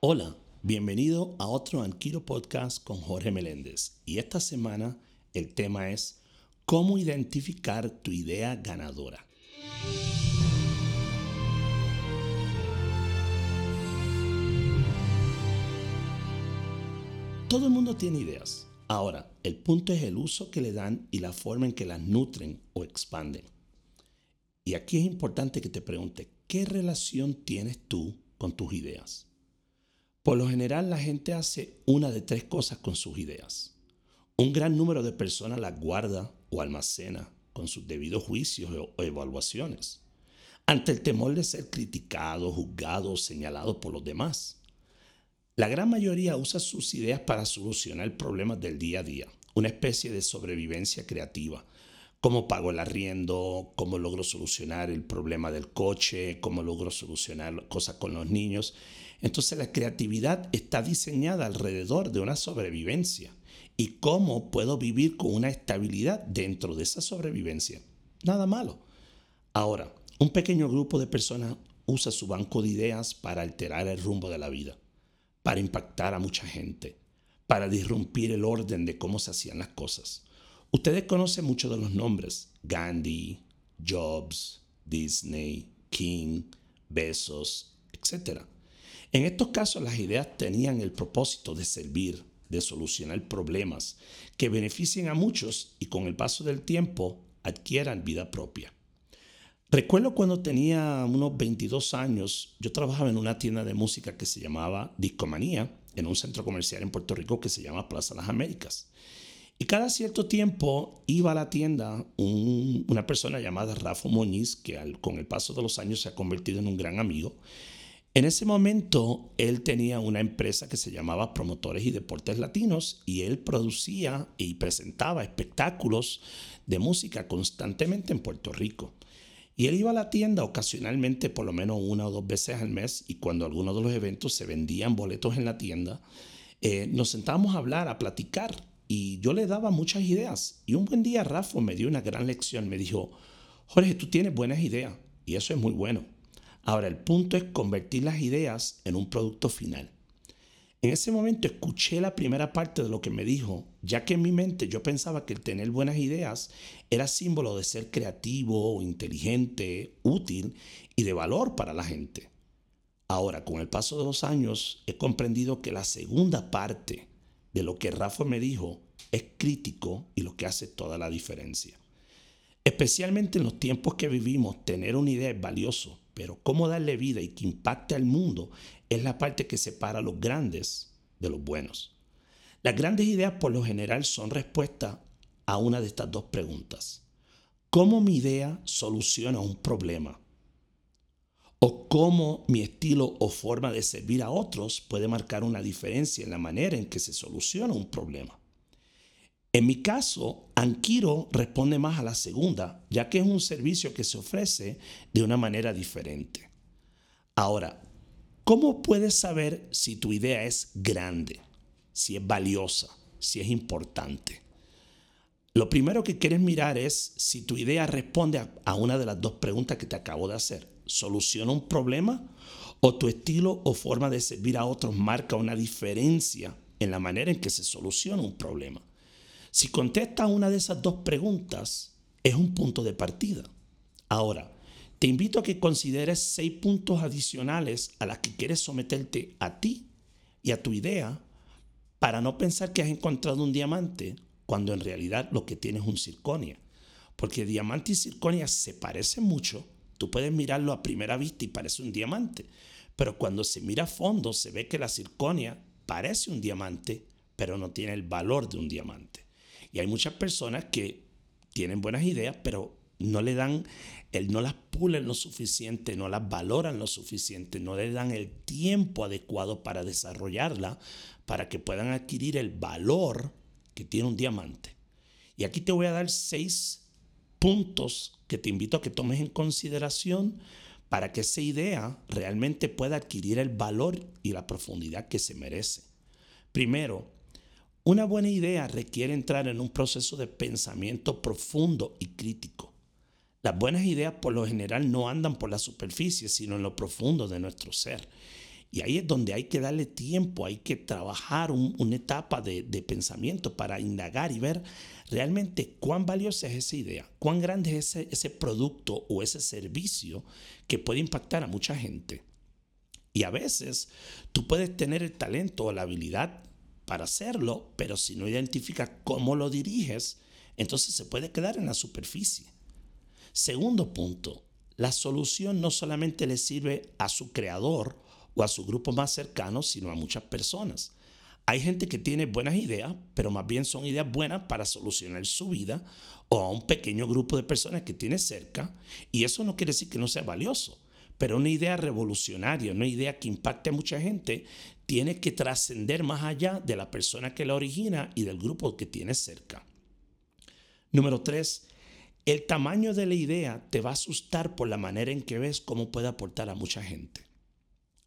Hola, bienvenido a otro Anquilo Podcast con Jorge Meléndez. Y esta semana el tema es cómo identificar tu idea ganadora. Todo el mundo tiene ideas. Ahora, el punto es el uso que le dan y la forma en que las nutren o expanden. Y aquí es importante que te pregunte, ¿qué relación tienes tú con tus ideas? Por lo general la gente hace una de tres cosas con sus ideas. Un gran número de personas las guarda o almacena con sus debidos juicios o evaluaciones, ante el temor de ser criticado, juzgado o señalado por los demás. La gran mayoría usa sus ideas para solucionar problemas del día a día, una especie de sobrevivencia creativa. Cómo pago el arriendo, cómo logro solucionar el problema del coche, cómo logro solucionar cosas con los niños. Entonces la creatividad está diseñada alrededor de una sobrevivencia. ¿Y cómo puedo vivir con una estabilidad dentro de esa sobrevivencia? Nada malo. Ahora, un pequeño grupo de personas usa su banco de ideas para alterar el rumbo de la vida, para impactar a mucha gente, para disrumpir el orden de cómo se hacían las cosas. Ustedes conocen muchos de los nombres, Gandhi, Jobs, Disney, King, Besos, etc. En estos casos las ideas tenían el propósito de servir, de solucionar problemas que beneficien a muchos y con el paso del tiempo adquieran vida propia. Recuerdo cuando tenía unos 22 años, yo trabajaba en una tienda de música que se llamaba Discomanía, en un centro comercial en Puerto Rico que se llama Plaza Las Américas. Y cada cierto tiempo iba a la tienda una persona llamada Rafa Moñiz, que con el paso de los años se ha convertido en un gran amigo, en ese momento él tenía una empresa que se llamaba Promotores y Deportes Latinos y él producía y presentaba espectáculos de música constantemente en Puerto Rico. Y él iba a la tienda ocasionalmente, por lo menos una o dos veces al mes, y cuando algunos de los eventos se vendían boletos en la tienda, eh, nos sentábamos a hablar, a platicar, y yo le daba muchas ideas. Y un buen día Rafa me dio una gran lección, me dijo, Jorge, tú tienes buenas ideas, y eso es muy bueno Ahora, el punto es convertir las ideas en un producto final. En ese momento escuché la primera parte de lo que me dijo, ya que en mi mente yo pensaba que el tener buenas ideas era símbolo de ser creativo, inteligente, útil y de valor para la gente. Ahora, con el paso de los años, he comprendido que la segunda parte de lo que Rafa me dijo es crítico y lo que hace toda la diferencia. Especialmente en los tiempos que vivimos, tener una idea es valioso, pero cómo darle vida y que impacte al mundo es la parte que separa a los grandes de los buenos. Las grandes ideas por lo general son respuesta a una de estas dos preguntas. ¿Cómo mi idea soluciona un problema? ¿O cómo mi estilo o forma de servir a otros puede marcar una diferencia en la manera en que se soluciona un problema? En mi caso, Anquiro responde más a la segunda, ya que es un servicio que se ofrece de una manera diferente. Ahora, ¿cómo puedes saber si tu idea es grande, si es valiosa, si es importante? Lo primero que quieres mirar es si tu idea responde a, una de las dos preguntas que te acabo de hacer. ¿Soluciona un problema? ¿O tu estilo o forma de servir a otros marca una diferencia en la manera en que se soluciona un problema? Si contestas una de esas dos preguntas, es un punto de partida. Ahora, te invito a que consideres seis puntos adicionales a las que quieres someterte a ti y a tu idea para no pensar que has encontrado un diamante cuando en realidad lo que tienes es un circonia. Porque diamante y circonia se parecen mucho. Tú puedes mirarlo a primera vista y parece un diamante. Pero cuando se mira a fondo se ve que la circonia parece un diamante, pero no tiene el valor de un diamante. Y hay muchas personas que tienen buenas ideas, pero no le dan, el, no las pulen lo suficiente, no las valoran lo suficiente, no le dan el tiempo adecuado para desarrollarla, para que puedan adquirir el valor que tiene un diamante. Y aquí te voy a dar seis puntos que te invito a que tomes en consideración para que esa idea realmente pueda adquirir el valor y la profundidad que se merece. Primero, una buena idea requiere entrar en un proceso de pensamiento profundo y crítico. Las buenas ideas por lo general no andan por la superficie, sino en lo profundo de nuestro ser. Y ahí es donde hay que darle tiempo, hay que trabajar una etapa de, pensamiento para indagar y ver realmente cuán valiosa es esa idea, cuán grande es ese, producto o ese servicio que puede impactar a mucha gente. Y a veces tú puedes tener el talento o la habilidad para hacerlo, pero si no identificas cómo lo diriges, entonces se puede quedar en la superficie. Segundo punto, la solución no solamente le sirve a su creador o a su grupo más cercano, sino a muchas personas. Hay gente que tiene buenas ideas, pero más bien son ideas buenas para solucionar su vida o a un pequeño grupo de personas que tiene cerca, y eso no quiere decir que no sea valioso, pero una idea revolucionaria, una idea que impacte a mucha gente, tiene que trascender más allá de la persona que la origina y del grupo que tiene cerca. Número tres, el tamaño de la idea te va a asustar por la manera en que ves cómo puede aportar a mucha gente.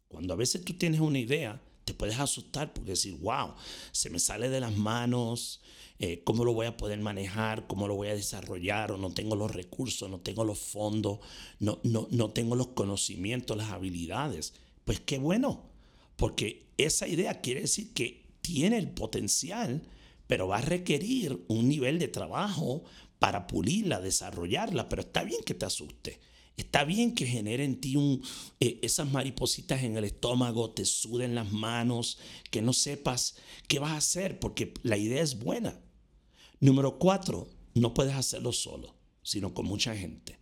Cuando a veces tú tienes una idea, te puedes asustar porque decir, wow, se me sale de las manos, eh, cómo lo voy a poder manejar, cómo lo voy a desarrollar, o no tengo los recursos, no tengo los fondos, no, no, no tengo los conocimientos, las habilidades. Pues qué bueno, porque esa idea quiere decir que tiene el potencial, pero va a requerir un nivel de trabajo para pulirla, desarrollarla, pero está bien que te asuste. Está bien que genere en ti un, eh, esas maripositas en el estómago, te suden las manos, que no sepas qué vas a hacer, porque la idea es buena. Número cuatro, no puedes hacerlo solo, sino con mucha gente.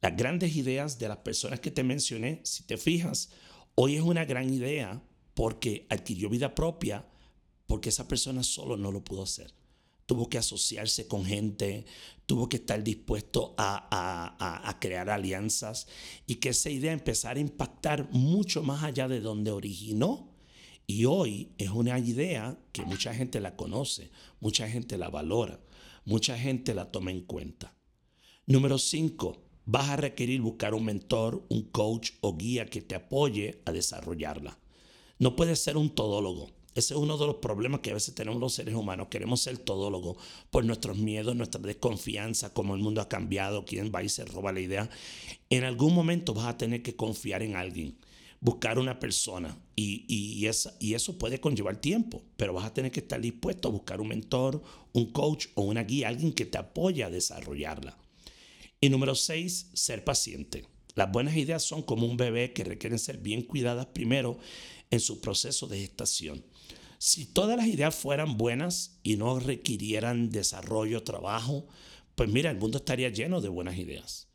Las grandes ideas de las personas que te mencioné, si te fijas, hoy es una gran idea porque adquirió vida propia, porque esa persona solo no lo pudo hacer tuvo que asociarse con gente, tuvo que estar dispuesto a, crear alianzas y que esa idea empezara a impactar mucho más allá de donde originó. Y hoy es una idea que mucha gente la conoce, mucha gente la valora, mucha gente la toma en cuenta. Número 5. Vas a requerir buscar un mentor, un coach o guía que te apoye a desarrollarla. No puedes ser un todólogo. Ese es uno de los problemas que a veces tenemos los seres humanos. Queremos ser todólogos por nuestros miedos, nuestra desconfianza, como el mundo ha cambiado, quién va y se roba la idea. En algún momento vas a tener que confiar en alguien, buscar una persona y eso puede conllevar tiempo, pero vas a tener que estar dispuesto a buscar un mentor, un coach o una guía, alguien que te apoye a desarrollarla. Y número seis, ser paciente. Las buenas ideas son como un bebé que requieren ser bien cuidadas primero en su proceso de gestación. Si todas las ideas fueran buenas y no requirieran desarrollo, trabajo, pues mira, el mundo estaría lleno de buenas ideas.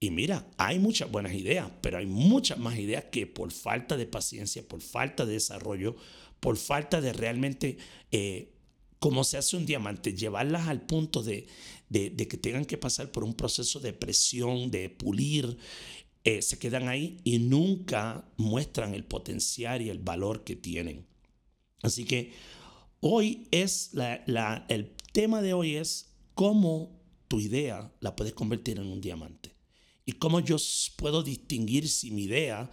Y mira, hay muchas buenas ideas, pero hay muchas más ideas que por falta de paciencia, por falta de desarrollo, por falta de realmente, eh, como se hace un diamante, llevarlas al punto de, que tengan que pasar por un proceso de presión, de pulir, eh, se quedan ahí y nunca muestran el potencial y el valor que tienen. Así que hoy es el tema de hoy es cómo tu idea la puedes convertir en un diamante y cómo yo puedo distinguir si mi idea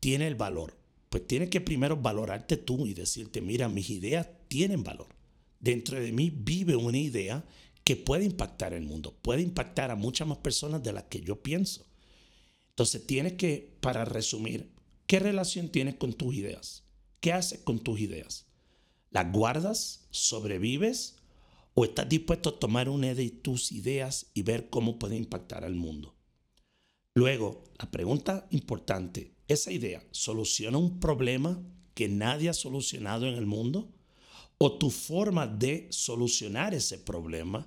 tiene el valor. Pues tienes que primero valorarte tú y decirte, mira, mis ideas tienen valor. Dentro de mí vive una idea que puede impactar el mundo, puede impactar a muchas más personas de las que yo pienso. Entonces tienes que, para resumir, ¿qué relación tienes con tus ideas? ¿Qué haces con tus ideas? ¿Las guardas? ¿Sobrevives? ¿O estás dispuesto a tomar una de tus ideas y ver cómo puede impactar al mundo? Luego, la pregunta importante, ¿esa idea soluciona un problema que nadie ha solucionado en el mundo? ¿O tu forma de solucionar ese problema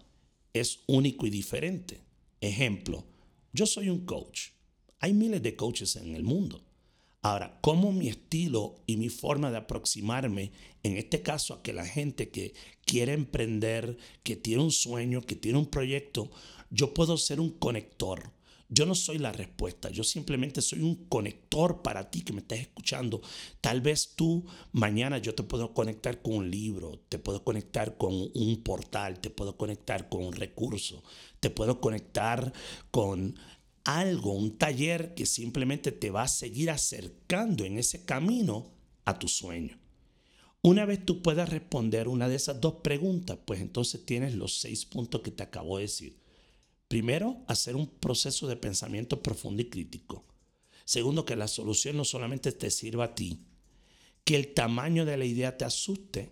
es único y diferente? Ejemplo, yo soy un coach. Hay miles de coaches en el mundo. Ahora, ¿cómo mi estilo y mi forma de aproximarme, en este caso a que la gente que quiere emprender, que tiene un sueño, que tiene un proyecto, yo puedo ser un conector? Yo no soy la respuesta, yo simplemente soy un conector para ti que me estás escuchando. Tal vez tú mañana yo te puedo conectar con un libro, te puedo conectar con un portal, te puedo conectar con un recurso, te puedo conectar con algo, un taller que simplemente te va a seguir acercando en ese camino a tu sueño. Una vez tú puedas responder una de esas dos preguntas, pues entonces tienes los seis puntos que te acabo de decir. Primero, hacer un proceso de pensamiento profundo y crítico. Segundo, que la solución no solamente te sirva a ti, que el tamaño de la idea te asuste,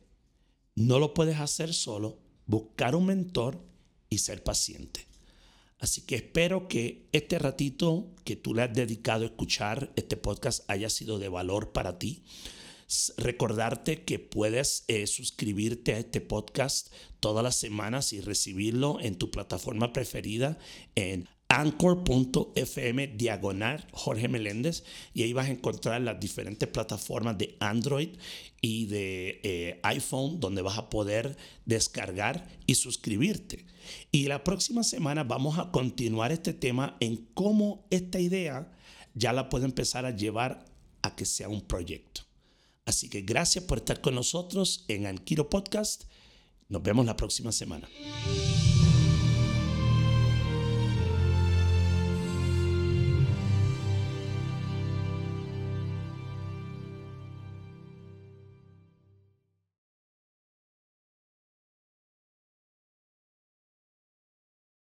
no lo puedes hacer solo, buscar un mentor y ser paciente. Así que espero que este ratito que tú le has dedicado a escuchar este podcast haya sido de valor para ti. Recordarte que puedes eh, suscribirte a este podcast todas las semanas y recibirlo en tu plataforma preferida en anchor.fm diagonal Jorge Meléndez y ahí vas a encontrar las diferentes plataformas de Android y de eh, iPhone donde vas a poder descargar y suscribirte. Y la próxima semana vamos a continuar este tema en cómo esta idea ya la puede empezar a llevar a que sea un proyecto. Así que gracias por estar con nosotros en Anquiro Podcast. Nos vemos la próxima semana.